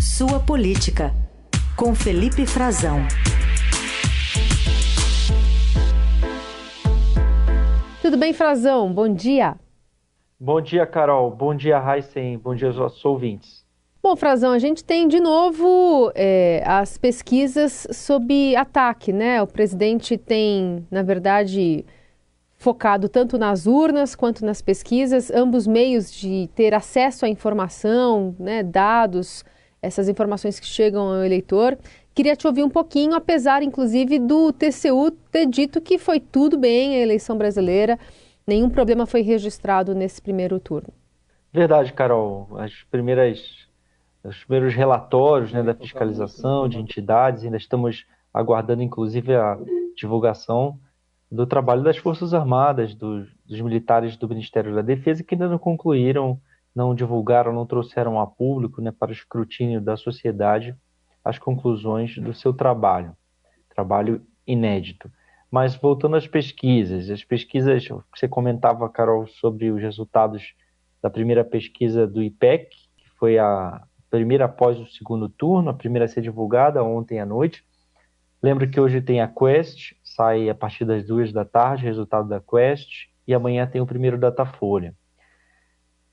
Sua Política, com Felipe Frazão. Tudo bem, Frazão? Bom dia. Bom dia, Carol. Bom dia, Heisen. Bom dia aos nossos ouvintes. Bom, Frazão, a gente tem de novo é, as pesquisas sob ataque, né? O presidente tem, na verdade, focado tanto nas urnas quanto nas pesquisas, ambos meios de ter acesso à informação, né, dados essas informações que chegam ao eleitor. Queria te ouvir um pouquinho, apesar, inclusive, do TCU ter dito que foi tudo bem a eleição brasileira, nenhum problema foi registrado nesse primeiro turno. Verdade, Carol. As primeiras, os primeiros relatórios né, da fiscalização de entidades, ainda estamos aguardando, inclusive, a divulgação do trabalho das Forças Armadas, dos, dos militares do Ministério da Defesa, que ainda não concluíram não divulgaram, não trouxeram a público né, para o escrutínio da sociedade as conclusões do seu trabalho, trabalho inédito. Mas voltando às pesquisas, as pesquisas, você comentava, Carol, sobre os resultados da primeira pesquisa do IPEC, que foi a primeira após o segundo turno, a primeira a ser divulgada ontem à noite. Lembro que hoje tem a Quest, sai a partir das duas da tarde, resultado da Quest, e amanhã tem o primeiro Datafolha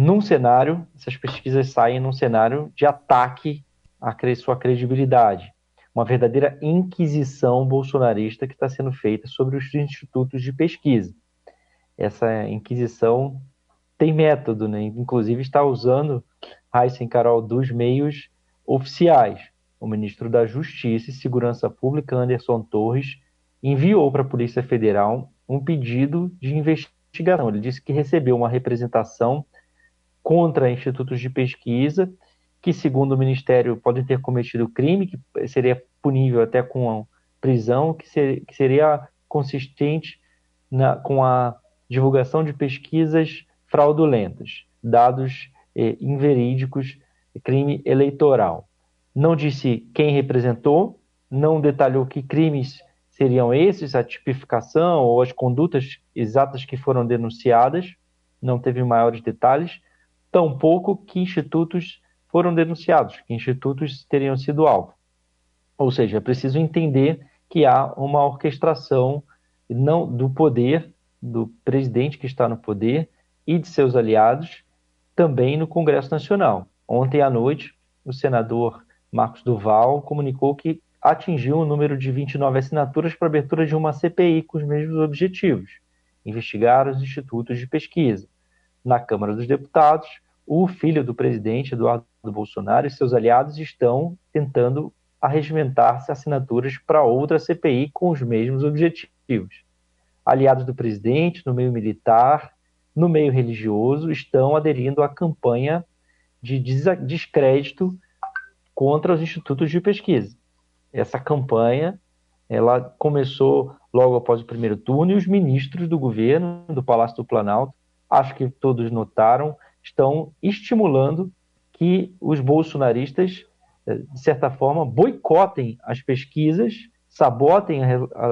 num cenário, essas pesquisas saem num cenário de ataque à sua credibilidade. Uma verdadeira inquisição bolsonarista que está sendo feita sobre os institutos de pesquisa. Essa inquisição tem método, né? inclusive está usando Heisen Carol dos meios oficiais. O ministro da Justiça e Segurança Pública, Anderson Torres, enviou para a Polícia Federal um pedido de investigação. Ele disse que recebeu uma representação contra institutos de pesquisa que, segundo o Ministério, podem ter cometido crime, que seria punível até com prisão, que, ser, que seria consistente na, com a divulgação de pesquisas fraudulentas, dados eh, inverídicos, crime eleitoral. Não disse quem representou, não detalhou que crimes seriam esses, a tipificação ou as condutas exatas que foram denunciadas, não teve maiores detalhes, tampouco que institutos foram denunciados, que institutos teriam sido alvo. Ou seja, é preciso entender que há uma orquestração não do poder do presidente que está no poder e de seus aliados também no Congresso Nacional. Ontem à noite, o senador Marcos Duval comunicou que atingiu o um número de 29 assinaturas para abertura de uma CPI com os mesmos objetivos: investigar os institutos de pesquisa na Câmara dos Deputados, o filho do presidente, Eduardo Bolsonaro, e seus aliados estão tentando arregimentar-se assinaturas para outra CPI com os mesmos objetivos. Aliados do presidente, no meio militar, no meio religioso, estão aderindo à campanha de descrédito contra os institutos de pesquisa. Essa campanha ela começou logo após o primeiro turno e os ministros do governo, do Palácio do Planalto, acho que todos notaram, estão estimulando que os bolsonaristas, eh, de certa forma, boicotem as pesquisas, sabotem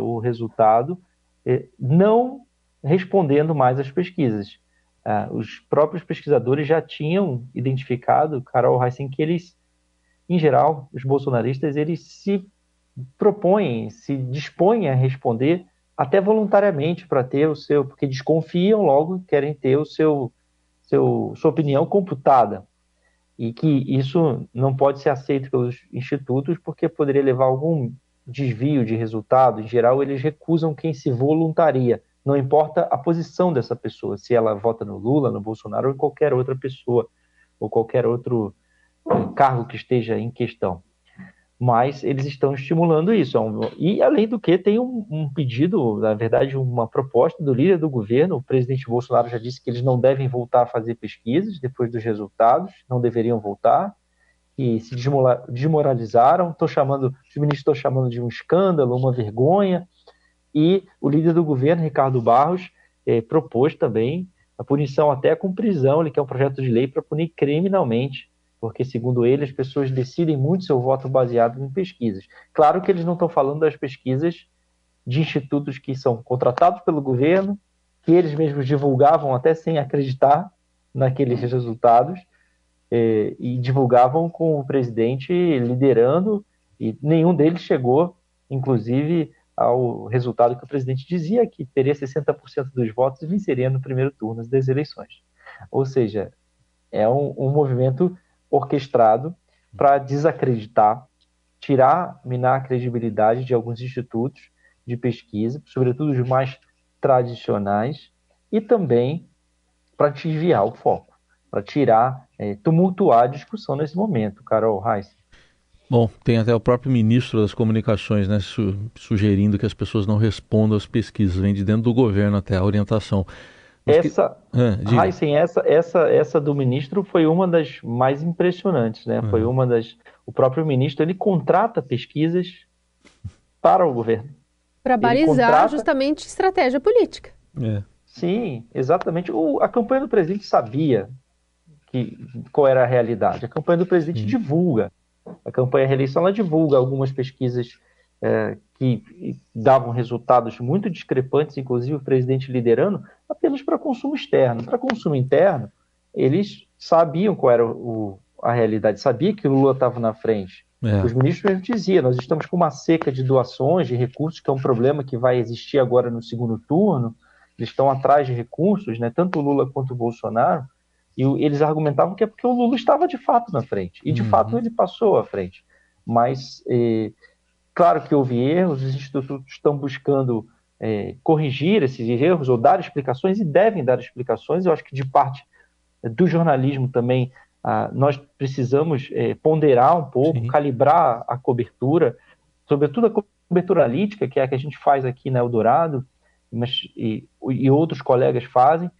o resultado, eh, não respondendo mais às pesquisas. Ah, os próprios pesquisadores já tinham identificado, Carol Heissen, que eles, em geral, os bolsonaristas, eles se propõem, se dispõem a responder até voluntariamente para ter o seu, porque desconfiam logo, querem ter o seu, seu sua opinião computada e que isso não pode ser aceito pelos institutos porque poderia levar a algum desvio de resultado. Em geral, eles recusam quem se voluntaria. Não importa a posição dessa pessoa, se ela vota no Lula, no Bolsonaro ou em qualquer outra pessoa ou qualquer outro eh, cargo que esteja em questão mas eles estão estimulando isso. É e, além do que, tem um, um, pedido, na verdade, uma proposta do líder do governo. O presidente Bolsonaro já disse que eles não devem voltar a fazer pesquisas depois dos resultados, não deveriam voltar, que se desmoralizaram. Estou chamando, os ministros estão chamando de um escândalo, uma vergonha. E o líder do governo, Ricardo Barros, eh, propôs também a punição até com prisão. Ele quer um projeto de lei para punir criminalmente porque, segundo ele, as pessoas decidem muito seu voto baseado em pesquisas. Claro que eles não estão falando das pesquisas de institutos que são contratados pelo governo, que eles mesmos divulgavam até sem acreditar naqueles resultados, é, e divulgavam com o presidente liderando, e nenhum deles chegou, inclusive, ao resultado que o presidente dizia que teria 60% dos votos e venceria no primeiro turno das eleições. Ou seja, é um, um movimento orquestrado para desacreditar, tirar, minar a credibilidade de alguns institutos de pesquisa, sobretudo os mais tradicionais, e também para desviar o foco, para tirar, é, tumultuar a discussão nesse momento, Carol Reis. Bom, tem até o próprio ministro das Comunicações né, su sugerindo que as pessoas não respondam às pesquisas, vem de dentro do governo até a orientação. Essa, que... ah, Heisen, essa, essa, essa do ministro foi uma das mais impressionantes, né? Foi uma das. O próprio ministro ele contrata pesquisas para o governo. Para balizar contrata... justamente estratégia política. É. Sim, exatamente. O, a campanha do presidente sabia que, qual era a realidade. A campanha do presidente divulga. A campanha reeleição ela divulga algumas pesquisas é, que davam resultados muito discrepantes, inclusive o presidente liderando, apenas para consumo externo. Para consumo interno, eles sabiam qual era o, a realidade, sabia que o Lula estava na frente. É. Os ministros mesmo diziam, nós estamos com uma seca de doações, de recursos, que é um problema que vai existir agora no segundo turno eles estão atrás de recursos, né, tanto o Lula quanto o Bolsonaro, e eles argumentavam que é porque o Lula estava de fato na frente, e de uhum. fato ele passou à frente. Mas, é, claro que houve erros, os institutos estão buscando é, corrigir esses erros ou dar explicações, e devem dar explicações. Eu acho que de parte do jornalismo também ah, nós precisamos é, ponderar um pouco, Sim. calibrar a cobertura, sobretudo a cobertura analítica, que é a que a gente faz aqui na Eldorado, mas, e, e outros colegas fazem,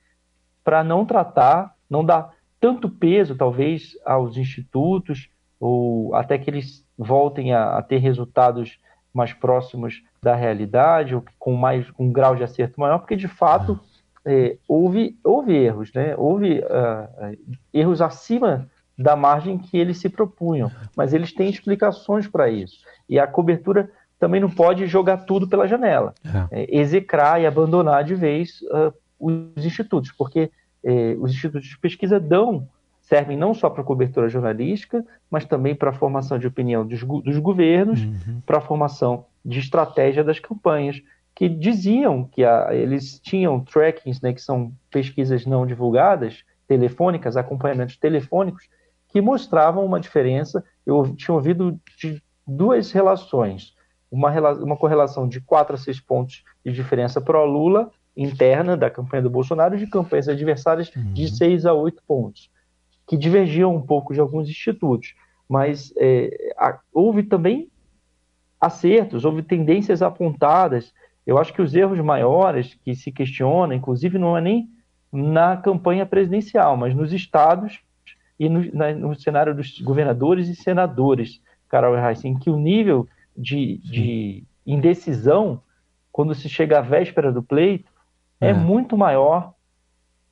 para não tratar, não dar tanto peso, talvez, aos institutos, ou até que eles voltem a, a ter resultados mais próximos da realidade, ou com mais um grau de acerto maior, porque de fato é, houve, houve erros, né? houve uh, erros acima da margem que eles se propunham, mas eles têm explicações para isso. E a cobertura também não pode jogar tudo pela janela, é. É, execrar e abandonar de vez uh, os institutos, porque eh, os institutos de pesquisa dão, servem não só para cobertura jornalística, mas também para a formação de opinião dos, dos governos, uhum. para a formação de estratégia das campanhas, que diziam que a, eles tinham trackings, né, que são pesquisas não divulgadas, telefônicas, acompanhamentos telefônicos, que mostravam uma diferença. Eu tinha ouvido de duas relações uma, uma correlação de 4 a 6 pontos de diferença para o Lula interna da campanha do Bolsonaro de campanhas adversárias uhum. de 6 a 8 pontos, que divergiam um pouco de alguns institutos. Mas é, houve também acertos, houve tendências apontadas. Eu acho que os erros maiores que se questionam, inclusive, não é nem na campanha presidencial, mas nos estados e no, na, no cenário dos governadores e senadores, Carol Reis, em que o nível de, de indecisão, quando se chega à véspera do pleito, é, é muito maior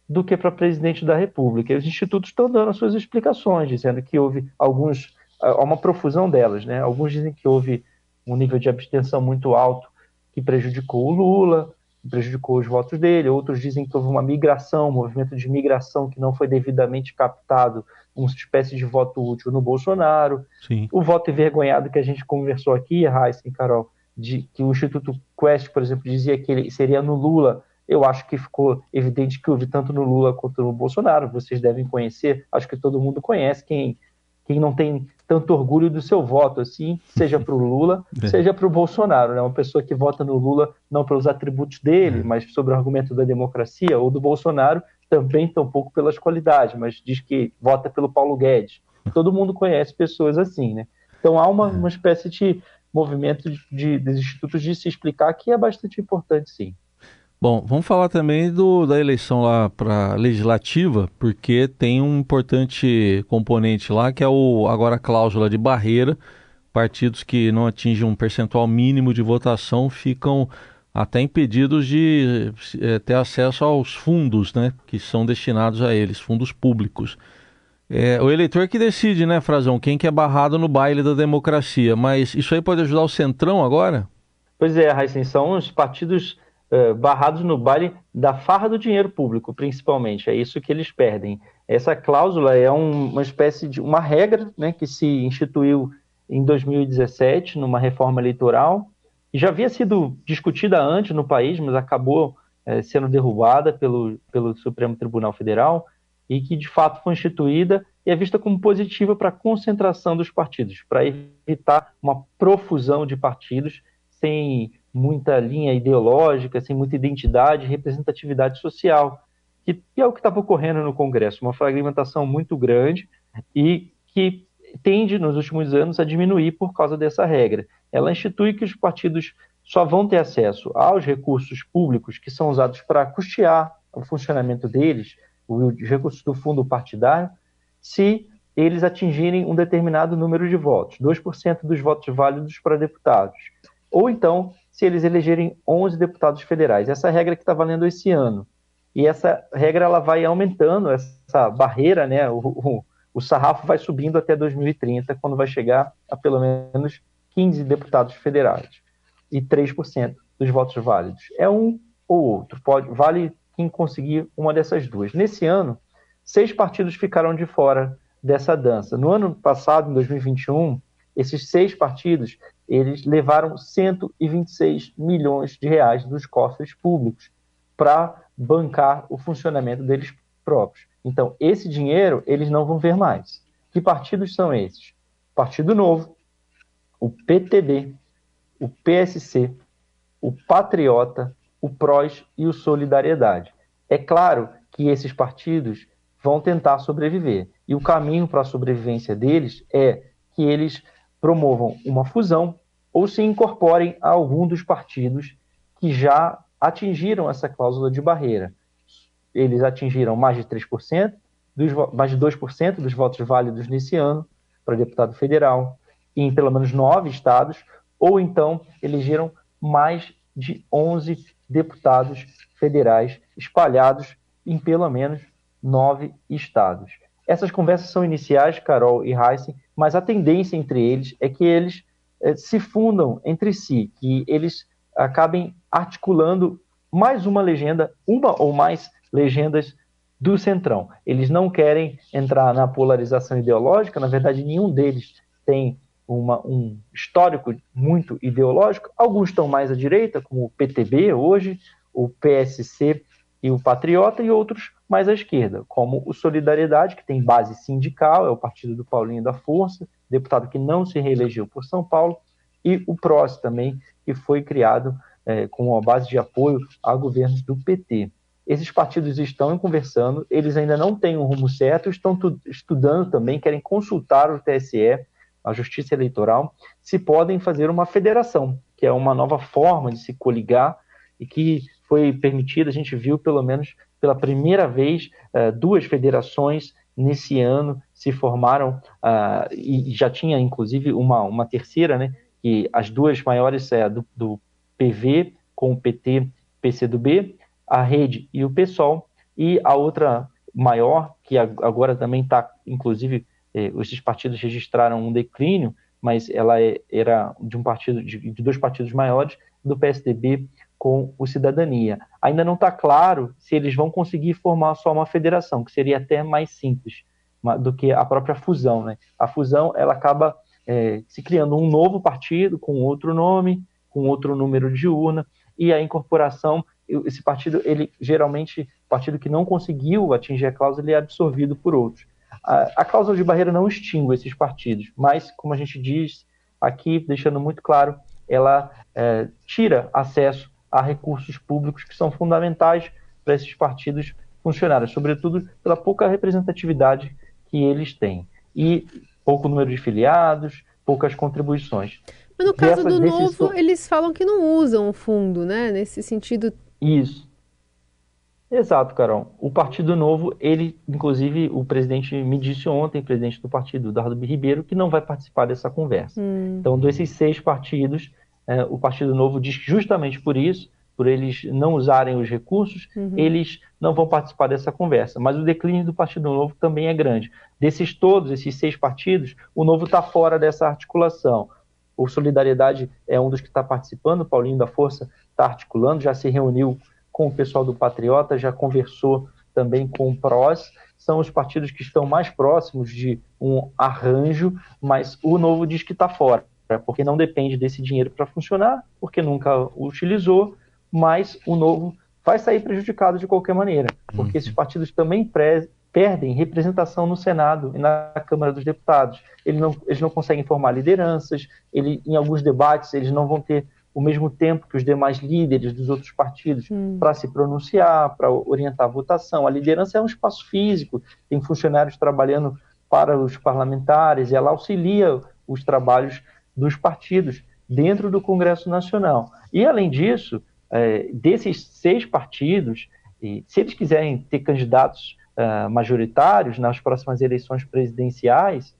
do que para presidente da República. E os institutos estão dando as suas explicações, dizendo que houve alguns, há uma profusão delas, né? Alguns dizem que houve um nível de abstenção muito alto que prejudicou o Lula, prejudicou os votos dele, outros dizem que houve uma migração, um movimento de migração que não foi devidamente captado, uma espécie de voto útil no Bolsonaro. Sim. O voto envergonhado que a gente conversou aqui, Raíssa e Carol, de que o Instituto Quest, por exemplo, dizia que ele seria no Lula, eu acho que ficou evidente que houve tanto no Lula quanto no Bolsonaro, vocês devem conhecer, acho que todo mundo conhece quem quem não tem tanto orgulho do seu voto, assim, seja para o Lula, é. seja para o Bolsonaro, né? Uma pessoa que vota no Lula não pelos atributos dele, é. mas sobre o argumento da democracia, ou do Bolsonaro também tampouco pelas qualidades, mas diz que vota pelo Paulo Guedes. Todo mundo conhece pessoas assim, né? Então há uma, é. uma espécie de movimento de, de, dos institutos de se explicar que é bastante importante, sim. Bom, vamos falar também do, da eleição lá para legislativa, porque tem um importante componente lá que é o agora a cláusula de barreira. Partidos que não atingem um percentual mínimo de votação ficam até impedidos de é, ter acesso aos fundos, né, que são destinados a eles, fundos públicos. É, o eleitor que decide, né, Frazão, quem que é barrado no baile da democracia. Mas isso aí pode ajudar o Centrão agora? Pois é, Raíssen, são os partidos uh, barrados no baile da farra do dinheiro público, principalmente. É isso que eles perdem. Essa cláusula é um, uma espécie de uma regra né, que se instituiu em 2017 numa reforma eleitoral e já havia sido discutida antes no país, mas acabou é, sendo derrubada pelo, pelo Supremo Tribunal Federal e que de fato foi instituída e é vista como positiva para a concentração dos partidos, para evitar uma profusão de partidos sem muita linha ideológica, sem muita identidade representatividade social, que é o que estava ocorrendo no Congresso, uma fragmentação muito grande e que tende, nos últimos anos, a diminuir por causa dessa regra. Ela institui que os partidos só vão ter acesso aos recursos públicos que são usados para custear o funcionamento deles, os recursos do fundo partidário, se eles atingirem um determinado número de votos, 2% dos votos válidos para deputados. Ou então, se eles elegerem 11 deputados federais. Essa regra que está valendo esse ano. E essa regra ela vai aumentando, essa barreira, né, o, o, o sarrafo vai subindo até 2030, quando vai chegar a pelo menos 15 deputados federais e 3% dos votos válidos. É um ou outro, pode, vale quem conseguir uma dessas duas. Nesse ano, seis partidos ficaram de fora dessa dança. No ano passado, em 2021, esses seis partidos eles levaram 126 milhões de reais dos cofres públicos para bancar o funcionamento deles próprios. Então, esse dinheiro eles não vão ver mais. Que partidos são esses? Partido Novo, o PTB, o PSC, o Patriota, o PROS e o Solidariedade. É claro que esses partidos vão tentar sobreviver. E o caminho para a sobrevivência deles é que eles promovam uma fusão ou se incorporem a algum dos partidos que já atingiram essa cláusula de barreira. Eles atingiram mais de 3%, dos, mais de 2% dos votos válidos nesse ano para deputado federal, em pelo menos nove estados, ou então elegeram mais de 11 deputados federais espalhados em pelo menos nove estados. Essas conversas são iniciais, Carol e Heisen, mas a tendência entre eles é que eles eh, se fundam entre si, que eles acabem articulando mais uma legenda, uma ou mais legendas do Centrão. Eles não querem entrar na polarização ideológica, na verdade, nenhum deles tem uma, um histórico muito ideológico. Alguns estão mais à direita, como o PTB hoje, o PSC e o Patriota, e outros mais à esquerda, como o Solidariedade, que tem base sindical, é o partido do Paulinho da Força, deputado que não se reelegeu por São Paulo, e o PROS também, que foi criado é, com a base de apoio a governos do PT. Esses partidos estão conversando, eles ainda não têm um rumo certo, estão estudando também, querem consultar o TSE a Justiça Eleitoral, se podem fazer uma federação, que é uma nova forma de se coligar e que foi permitida, a gente viu pelo menos pela primeira vez uh, duas federações nesse ano se formaram uh, e já tinha inclusive uma, uma terceira, né, que as duas maiores é do, do PV com o PT, PCdoB, a Rede e o PSOL, e a outra maior, que agora também está, inclusive, eh, esses partidos registraram um declínio, mas ela é, era de um partido, de, de dois partidos maiores, do PSDB com o Cidadania. Ainda não está claro se eles vão conseguir formar só uma federação, que seria até mais simples do que a própria fusão. Né? A fusão ela acaba é, se criando um novo partido com outro nome, com outro número de urna, e a incorporação, esse partido, ele geralmente, partido que não conseguiu atingir a cláusula, ele é absorvido por outros. A, a cláusula de barreira não extingue esses partidos, mas, como a gente diz aqui, deixando muito claro, ela é, tira acesso a recursos públicos que são fundamentais para esses partidos funcionarem, sobretudo pela pouca representatividade que eles têm. E pouco número de filiados, poucas contribuições. Mas no caso do Novo, eles falam que não usam o fundo, né? Nesse sentido. Isso. Exato, Carol. O Partido Novo, ele, inclusive, o presidente me disse ontem, presidente do partido, Dardo. Ribeiro, que não vai participar dessa conversa. Hum. Então, desses seis partidos, é, o Partido Novo diz que justamente por isso, por eles não usarem os recursos, uhum. eles não vão participar dessa conversa. Mas o declínio do Partido Novo também é grande. Desses todos, esses seis partidos, o Novo está fora dessa articulação. O Solidariedade é um dos que está participando, o Paulinho da Força está articulando, já se reuniu com o pessoal do Patriota, já conversou também com o PROS são os partidos que estão mais próximos de um arranjo, mas o novo diz que está fora, porque não depende desse dinheiro para funcionar, porque nunca o utilizou, mas o novo vai sair prejudicado de qualquer maneira, porque esses partidos também perdem representação no Senado e na Câmara dos Deputados. Eles não, eles não conseguem formar lideranças, ele, em alguns debates eles não vão ter o mesmo tempo que os demais líderes dos outros partidos hum. para se pronunciar, para orientar a votação. A liderança é um espaço físico, tem funcionários trabalhando para os parlamentares, e ela auxilia os trabalhos dos partidos dentro do Congresso Nacional. E, além disso, é, desses seis partidos, se eles quiserem ter candidatos uh, majoritários nas próximas eleições presidenciais,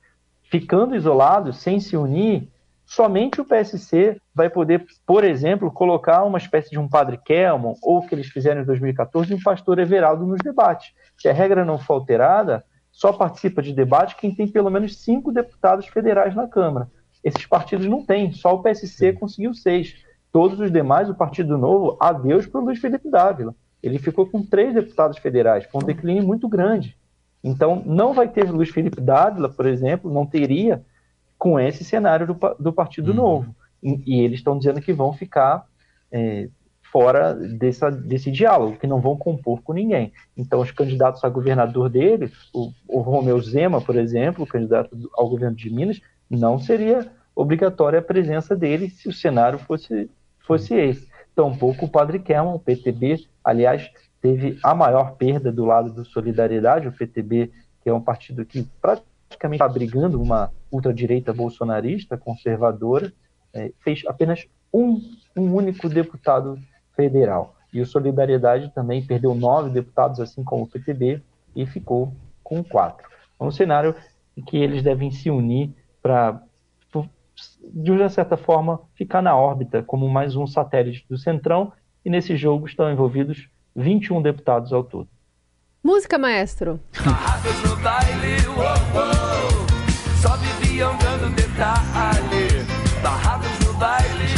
ficando isolados, sem se unir, somente o PSC vai poder, por exemplo, colocar uma espécie de um padre Kelmon, ou o que eles fizeram em 2014, um pastor Everaldo nos debates. Se a regra não for alterada, só participa de debate quem tem pelo menos cinco deputados federais na Câmara. Esses partidos não têm, só o PSC conseguiu seis. Todos os demais, o Partido Novo, adeus para o Luiz Felipe Dávila. Ele ficou com três deputados federais, com um declínio muito grande. Então, não vai ter Luiz Felipe Dávila, por exemplo, não teria com esse cenário do, do Partido uhum. Novo. E, e, eles estão dizendo que vão ficar é, fora dessa, desse diálogo, que não vão compor com ninguém. Então, os candidatos a governador dele, o, o Romeu Zema, por exemplo, o candidato ao governo de Minas, não seria obrigatória a presença dele se o cenário fosse, fosse esse. Tampouco o Padre Kelman, o PTB, aliás, teve a maior perda do lado do Solidariedade, o PTB, que é um partido que praticamente está brigando uma ultradireita bolsonarista, conservadora, é, fez apenas um, um único deputado federal. E o Solidariedade também perdeu nove deputados, assim como o PTB, e ficou com quatro. É um cenário em que eles devem se unir para, de uma certa forma, ficar na órbita como mais um satélite do Centrão, e nesse jogo estão envolvidos 21 deputados ao todo. Música, maestro.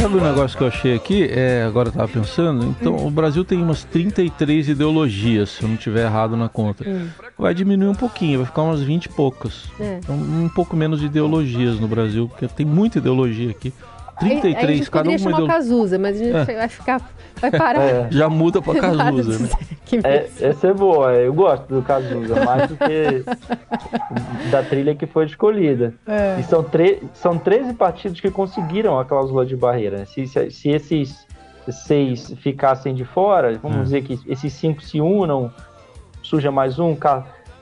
Sabe um negócio que eu achei aqui? É, agora eu tava pensando. Então, hum. o Brasil tem umas 33 ideologias, se eu não tiver errado na conta. Hum. Vai diminuir um pouquinho, vai ficar umas 20 e poucas. É. Então, um pouco menos de ideologias no Brasil, porque tem muita ideologia aqui. 33, a gente cada uma chamar Cazuza, mas a gente é. vai ficar. Vai parar. É. Já muda pra Cazuza, né? É, essa é boa, eu gosto do Cazuza, mais do que da trilha que foi escolhida. É. E são, são 13 partidos que conseguiram a cláusula de barreira. Se, se, se esses seis ficassem de fora, vamos hum. dizer que esses cinco se unam, surja mais um,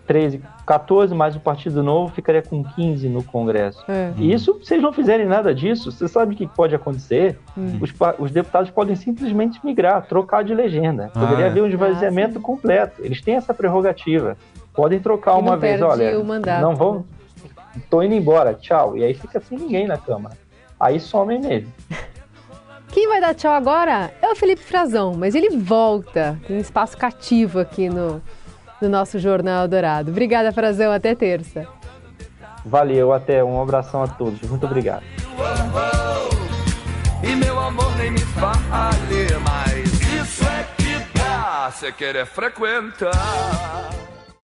13, 14, mais o Partido Novo ficaria com 15 no Congresso. É. E isso, se eles não fizerem nada disso, você sabe o que pode acontecer? Hum. Os, os, deputados podem simplesmente migrar, trocar de legenda. Ah, Poderia ah, haver um esvaziamento ah, completo. Eles têm essa prerrogativa. Podem trocar e uma vez, olha, mandato, não vão. Né? Tô indo embora, tchau. E aí fica sem ninguém na Câmara. Aí somem mesmo. Quem vai dar tchau agora é o Felipe Frazão, mas ele volta. Tem um espaço cativo aqui no, do nosso Jornal Dourado. Obrigada, Frazão. Até terça. Valeu, até. Um abração a todos. Muito obrigado. E meu amor nem me fale, mas isso é que dá, você querer frequentar.